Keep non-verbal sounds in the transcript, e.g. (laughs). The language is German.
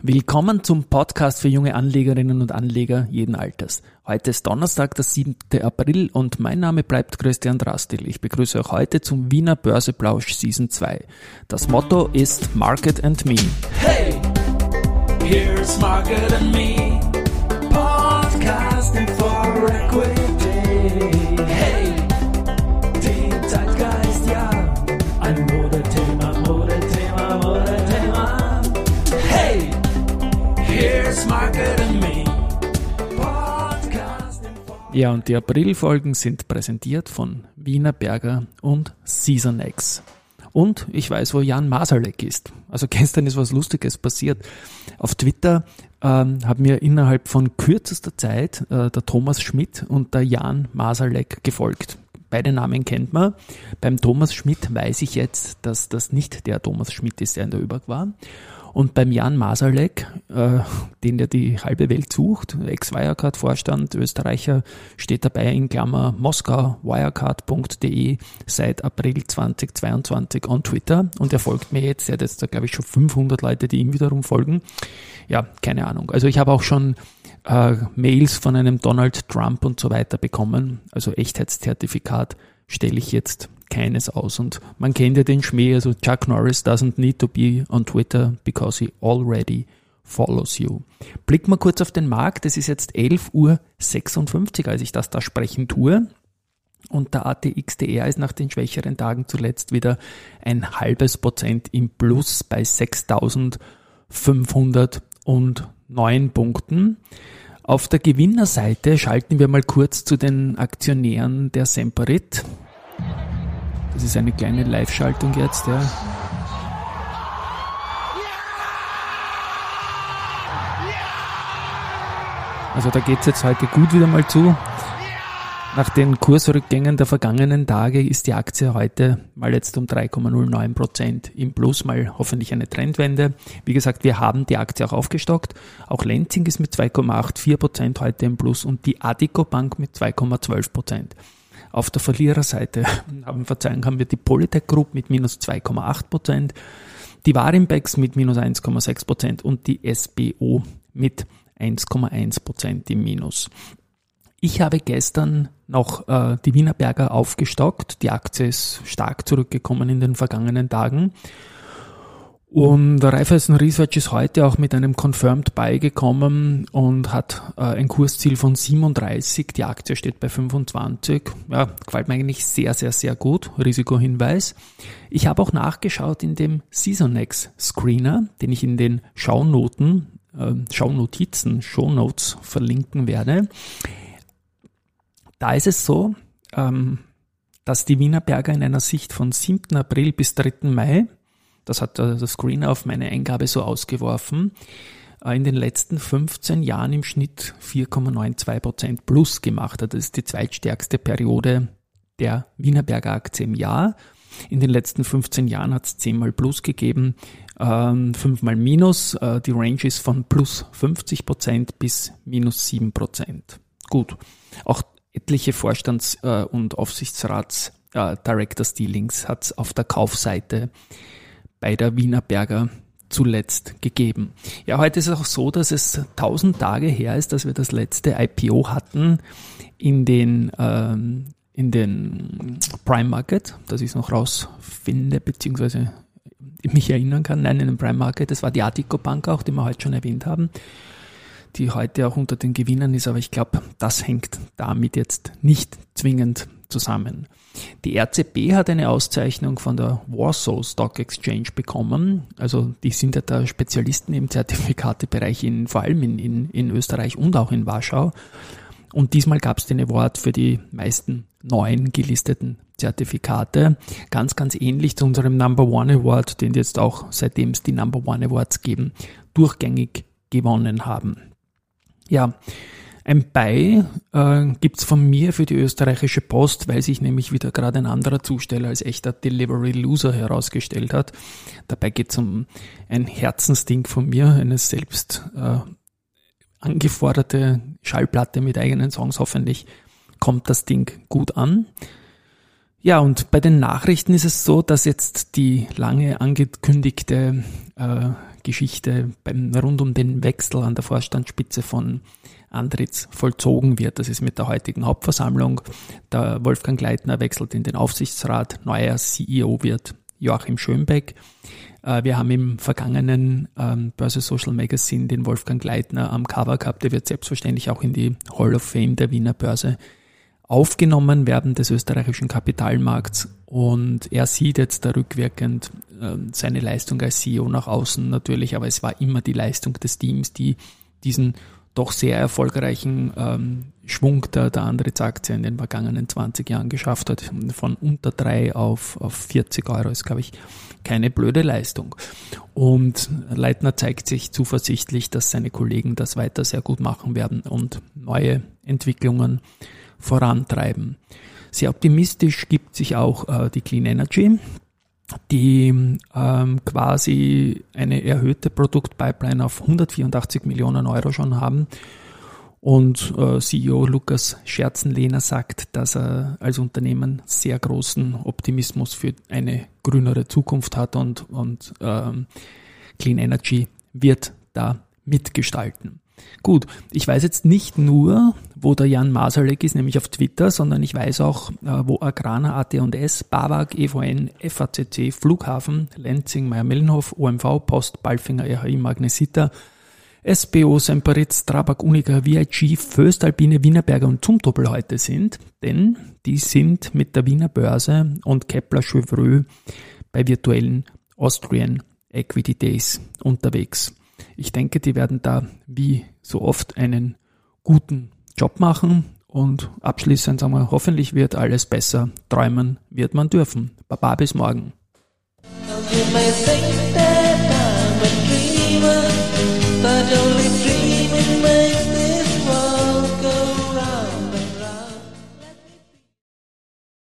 Willkommen zum Podcast für junge Anlegerinnen und Anleger jeden Alters. Heute ist Donnerstag, der 7. April und mein Name bleibt Christian Drastil. Ich begrüße euch heute zum Wiener Börseplausch Season 2. Das Motto ist Market and Me. Hey, here's Market and Me. Ja, und die Aprilfolgen sind präsentiert von Wiener Berger und SeasonX. Und ich weiß, wo Jan Masalek ist. Also (laughs) gestern ist was Lustiges passiert. Auf Twitter ähm, haben mir innerhalb von kürzester Zeit äh, der Thomas Schmidt und der Jan Masalek gefolgt. Beide Namen kennt man. Beim Thomas Schmidt weiß ich jetzt, dass das nicht der Thomas Schmidt ist, der in der ÖBAG war. Und beim Jan Masalek, äh, den der die halbe Welt sucht, Ex-Wirecard-Vorstand, Österreicher, steht dabei in Klammer Moskau, wirecard.de seit April 2022 on Twitter und er folgt mir jetzt, er hat jetzt da glaube ich schon 500 Leute, die ihm wiederum folgen. Ja, keine Ahnung. Also ich habe auch schon äh, Mails von einem Donald Trump und so weiter bekommen, also Echtheitszertifikat stelle ich jetzt keines aus. Und man kennt ja den Schmäh, also Chuck Norris doesn't need to be on Twitter because he already follows you. Blick mal kurz auf den Markt. Es ist jetzt 11.56 Uhr, als ich das da sprechen tue. Und der ATXDR ist nach den schwächeren Tagen zuletzt wieder ein halbes Prozent im Plus bei 6.509 Punkten. Auf der Gewinnerseite schalten wir mal kurz zu den Aktionären der Semperit. Das ist eine kleine Live-Schaltung jetzt, ja. Also da geht es jetzt heute gut wieder mal zu. Nach den Kursrückgängen der vergangenen Tage ist die Aktie heute mal jetzt um 3,09 Prozent im Plus, mal hoffentlich eine Trendwende. Wie gesagt, wir haben die Aktie auch aufgestockt. Auch Lenzing ist mit 2,84 Prozent heute im Plus und die Adico Bank mit 2,12 Prozent. Auf der Verliererseite (laughs) haben, Verzeihung, haben wir die Polytech Group mit minus 2,8 Prozent, die Warimbex mit minus 1,6 Prozent und die SBO mit 1,1 Prozent im Minus. Ich habe gestern noch äh, die Wienerberger aufgestockt. Die Aktie ist stark zurückgekommen in den vergangenen Tagen. Und Raiffeisen Research ist heute auch mit einem Confirmed Buy gekommen und hat äh, ein Kursziel von 37. Die Aktie steht bei 25. Ja, gefällt mir eigentlich sehr, sehr, sehr gut. Risikohinweis. Ich habe auch nachgeschaut in dem Seasonex Screener, den ich in den Schaunoten, äh, Schaunotizen, Shownotes verlinken werde. Da ist es so, ähm, dass die Wienerberger in einer Sicht von 7. April bis 3. Mai das hat der Screen auf meine Eingabe so ausgeworfen. Äh, in den letzten 15 Jahren im Schnitt 4,92 Prozent plus gemacht hat. Das ist die zweitstärkste Periode der Wienerberger Aktie im Jahr. In den letzten 15 Jahren hat es zehnmal plus gegeben, ähm, fünfmal minus. Äh, die Range ist von plus 50 Prozent bis minus 7 Prozent. Gut. Auch etliche Vorstands- äh, und Aufsichtsrats äh, Directors Dealings hat es auf der Kaufseite bei der Wiener Berger zuletzt gegeben. Ja, heute ist es auch so, dass es tausend Tage her ist, dass wir das letzte IPO hatten in den, ähm, in den Prime Market, dass ich es noch rausfinde, beziehungsweise mich erinnern kann. Nein, in den Prime Market, das war die Artico Bank auch, die wir heute schon erwähnt haben, die heute auch unter den Gewinnern ist, aber ich glaube, das hängt damit jetzt nicht zwingend zusammen. Die RCB hat eine Auszeichnung von der Warsaw Stock Exchange bekommen. Also die sind ja da Spezialisten im Zertifikatebereich, in, vor allem in, in, in Österreich und auch in Warschau. Und diesmal gab es den Award für die meisten neuen gelisteten Zertifikate. Ganz, ganz ähnlich zu unserem Number One Award, den jetzt auch, seitdem es die Number One Awards geben, durchgängig gewonnen haben. Ja, ein Bei äh, gibt's von mir für die österreichische Post, weil sich nämlich wieder gerade ein anderer Zusteller als echter Delivery Loser herausgestellt hat. Dabei geht's um ein Herzensding von mir, eine selbst äh, angeforderte Schallplatte mit eigenen Songs. Hoffentlich kommt das Ding gut an. Ja, und bei den Nachrichten ist es so, dass jetzt die lange angekündigte äh, Geschichte beim, rund um den Wechsel an der Vorstandsspitze von Andritz vollzogen wird. Das ist mit der heutigen Hauptversammlung. Der Wolfgang Gleitner wechselt in den Aufsichtsrat. Neuer CEO wird Joachim Schönbeck. Äh, wir haben im vergangenen ähm, Börse Social Magazine den Wolfgang Gleitner am Cover gehabt. Der wird selbstverständlich auch in die Hall of Fame der Wiener Börse aufgenommen werden des österreichischen Kapitalmarkts und er sieht jetzt da rückwirkend äh, seine Leistung als CEO nach außen natürlich, aber es war immer die Leistung des Teams, die diesen doch sehr erfolgreichen ähm, Schwung der, der Andritz-Aktie in den vergangenen 20 Jahren geschafft hat. Von unter drei auf, auf 40 Euro ist, glaube ich, keine blöde Leistung. Und Leitner zeigt sich zuversichtlich, dass seine Kollegen das weiter sehr gut machen werden und neue Entwicklungen vorantreiben. Sehr optimistisch gibt sich auch äh, die Clean Energy, die ähm, quasi eine erhöhte Produktpipeline auf 184 Millionen Euro schon haben. Und äh, CEO Lukas Scherzenlehner sagt, dass er als Unternehmen sehr großen Optimismus für eine grünere Zukunft hat und, und ähm, Clean Energy wird da mitgestalten. Gut, ich weiß jetzt nicht nur, wo der Jan Masalek ist, nämlich auf Twitter, sondern ich weiß auch, äh, wo Agrana, AT&S, BAWAG, EVN, FACC, Flughafen, Lenzing, Meyer-Mellenhof, OMV, Post, Balfinger, RHI, Magnesita, SBO, Semperitz, Trabak, Unica, VIG, Föstalpine, Wienerberger und Zumtobel heute sind, denn die sind mit der Wiener Börse und Kepler Chevreux bei virtuellen Austrian Equity Days unterwegs. Ich denke, die werden da wie so oft einen guten Job machen und abschließend sagen wir, hoffentlich wird alles besser. Träumen wird man dürfen. Baba bis morgen. You